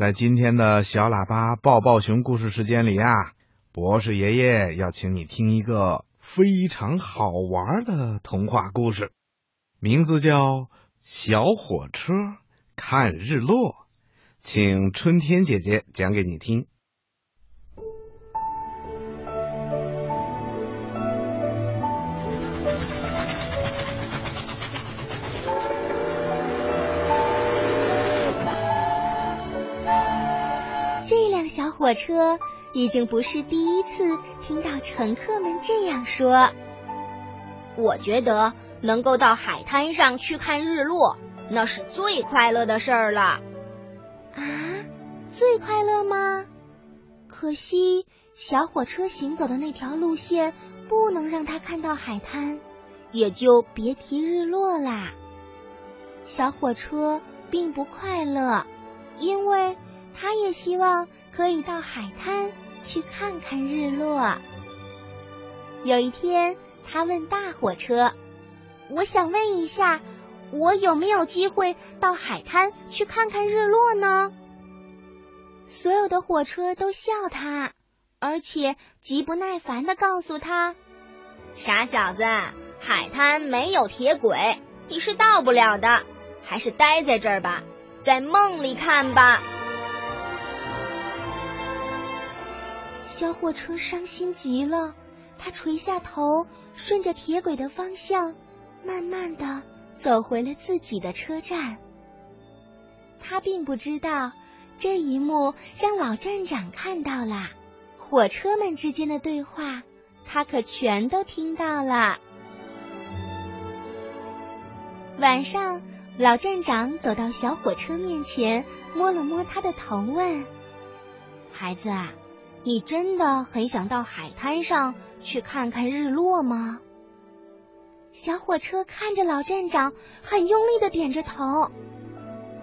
在今天的小喇叭抱抱熊故事时间里呀，博士爷爷要请你听一个非常好玩的童话故事，名字叫《小火车看日落》，请春天姐姐讲给你听。火车已经不是第一次听到乘客们这样说。我觉得能够到海滩上去看日落，那是最快乐的事儿了。啊，最快乐吗？可惜小火车行走的那条路线不能让它看到海滩，也就别提日落啦。小火车并不快乐，因为它也希望。可以到海滩去看看日落。有一天，他问大火车：“我想问一下，我有没有机会到海滩去看看日落呢？”所有的火车都笑他，而且极不耐烦的告诉他：“傻小子，海滩没有铁轨，你是到不了的。还是待在这儿吧，在梦里看吧。”小火车伤心极了，他垂下头，顺着铁轨的方向，慢慢的走回了自己的车站。他并不知道，这一幕让老站长看到了，火车们之间的对话，他可全都听到了。晚上，老站长走到小火车面前，摸了摸他的头，问：“孩子啊。”你真的很想到海滩上去看看日落吗？小火车看着老站长，很用力的点着头。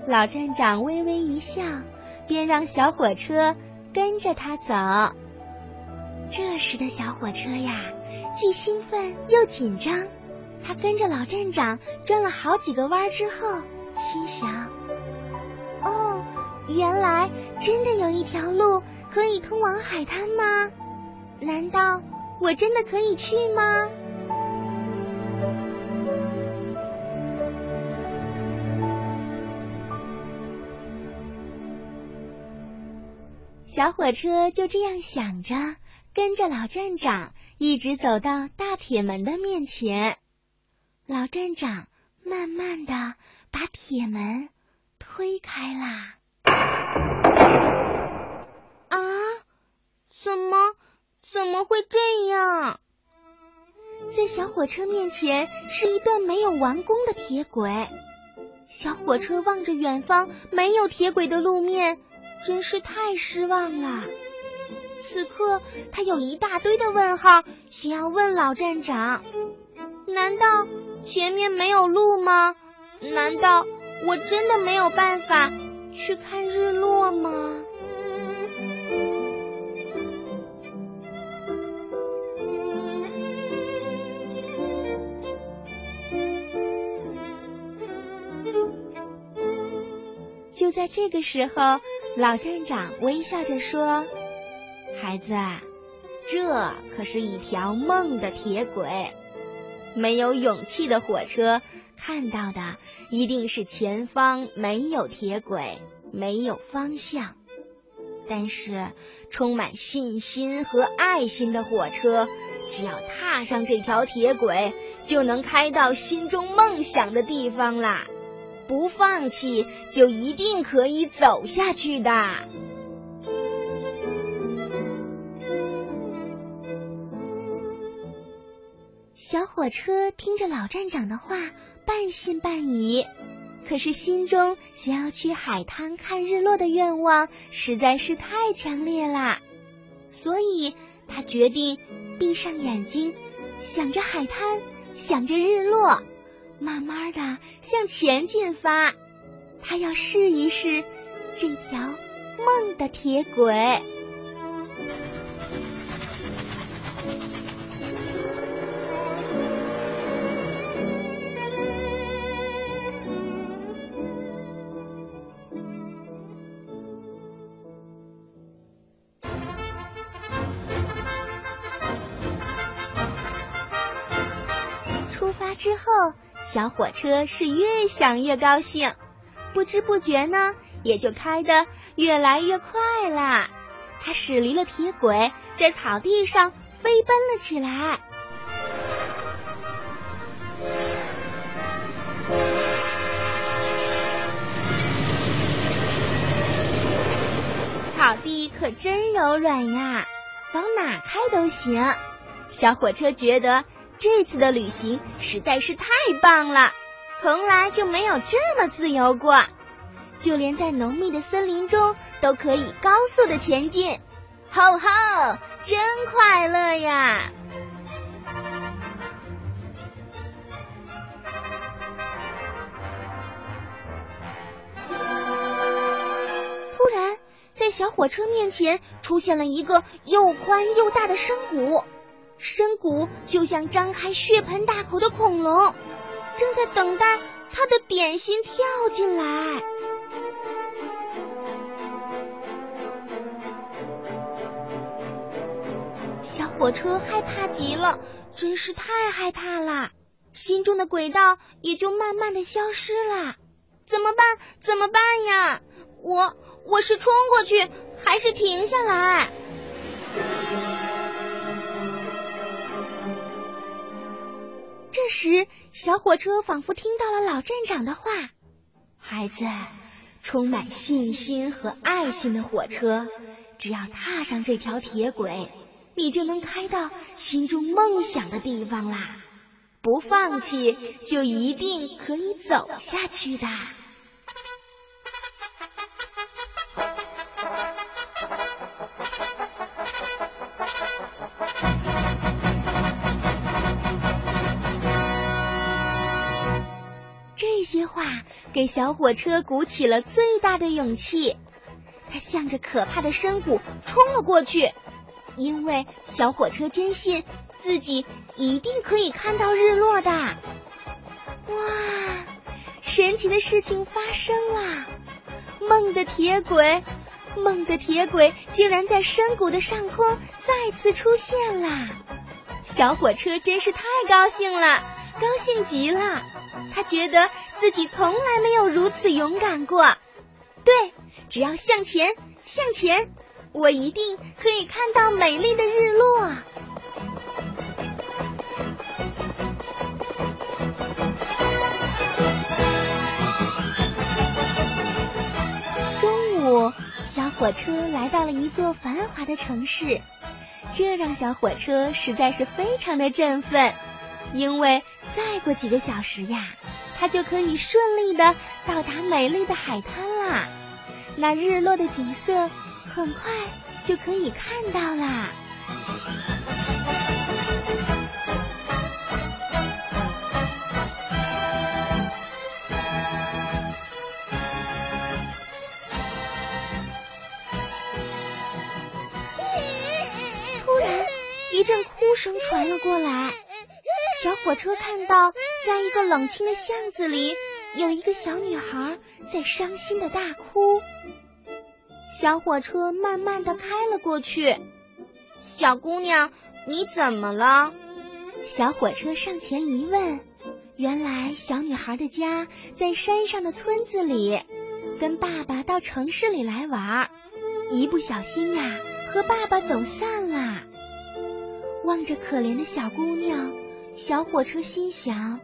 老站长微微一笑，便让小火车跟着他走。这时的小火车呀，既兴奋又紧张。他跟着老站长转了好几个弯之后，心想：原来真的有一条路。可以通往海滩吗？难道我真的可以去吗？小火车就这样想着，跟着老站长一直走到大铁门的面前。老站长慢慢的把铁门推开啦。啊怎么？怎么会这样？在小火车面前是一段没有完工的铁轨。小火车望着远方没有铁轨的路面，真是太失望了。此刻，他有一大堆的问号，想要问老站长：难道前面没有路吗？难道我真的没有办法去看日落吗？就在这个时候，老站长微笑着说：“孩子，这可是一条梦的铁轨。没有勇气的火车看到的一定是前方没有铁轨，没有方向。但是充满信心和爱心的火车，只要踏上这条铁轨，就能开到心中梦想的地方啦。”不放弃，就一定可以走下去的。小火车听着老站长的话，半信半疑，可是心中想要去海滩看日落的愿望实在是太强烈了，所以他决定闭上眼睛，想着海滩，想着日落。慢慢的向前进发，他要试一试这条梦的铁轨。之后，小火车是越想越高兴，不知不觉呢，也就开得越来越快啦。它驶离了铁轨，在草地上飞奔了起来。草地可真柔软呀，往哪开都行。小火车觉得这次的旅行实在是太棒了，从来就没有这么自由过。就连在浓密的森林中都可以高速的前进，吼吼，真快乐呀！突然，在小火车面前出现了一个又宽又大的深谷，深谷就像张开血盆大口的恐龙，正在等待它的点心跳进来。小火车害怕极了，真是太害怕了，心中的轨道也就慢慢的消失了。怎么办？怎么办呀？我我是冲过去，还是停下来？这时，小火车仿佛听到了老站长的话：“孩子，充满信心和爱心的火车，只要踏上这条铁轨。”你就能开到心中梦想的地方啦！不放弃，就一定可以走下去的。话给小火车鼓起了最大的勇气，他向着可怕的深谷冲了过去。因为小火车坚信自己一定可以看到日落的。哇，神奇的事情发生了！梦的铁轨，梦的铁轨竟然在深谷的上空再次出现了。小火车真是太高兴了，高兴极了。他觉得自己从来没有如此勇敢过。对，只要向前，向前。我一定可以看到美丽的日落。中午，小火车来到了一座繁华的城市，这让小火车实在是非常的振奋，因为再过几个小时呀，它就可以顺利的到达美丽的海滩啦。那日落的景色。很快就可以看到啦！突然，一阵哭声传了过来。小火车看到，在一个冷清的巷子里，有一个小女孩在伤心的大哭。小火车慢慢的开了过去，小姑娘，你怎么了？小火车上前一问，原来小女孩的家在山上的村子里，跟爸爸到城市里来玩，一不小心呀，和爸爸走散了。望着可怜的小姑娘，小火车心想：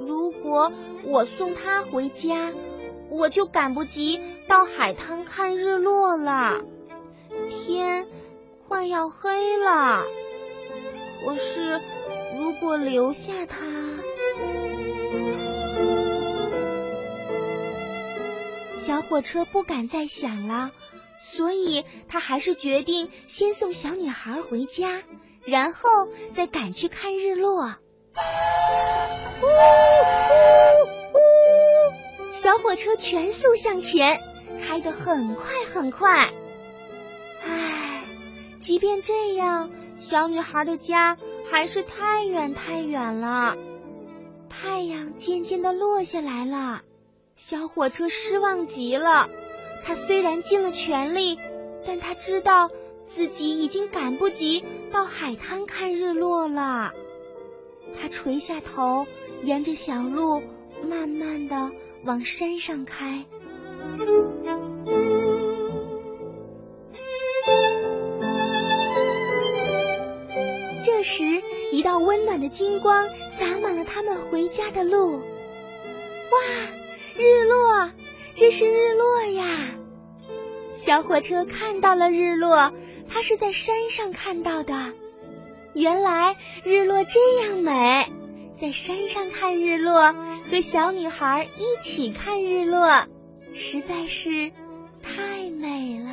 如果我送她回家。我就赶不及到海滩看日落了，天快要黑了。可是如果留下他，小火车不敢再想了，所以他还是决定先送小女孩回家，然后再赶去看日落。呜呜呜小火车全速向前，开得很快很快。唉，即便这样，小女孩的家还是太远太远了。太阳渐渐的落下来了，小火车失望极了。他虽然尽了全力，但他知道自己已经赶不及到海滩看日落了。他垂下头，沿着小路慢慢的往山上开。这时，一道温暖的金光洒满了他们回家的路。哇，日落！这是日落呀！小火车看到了日落，他是在山上看到的。原来日落这样美，在山上看日落，和小女孩一起看日落，实在是太美了。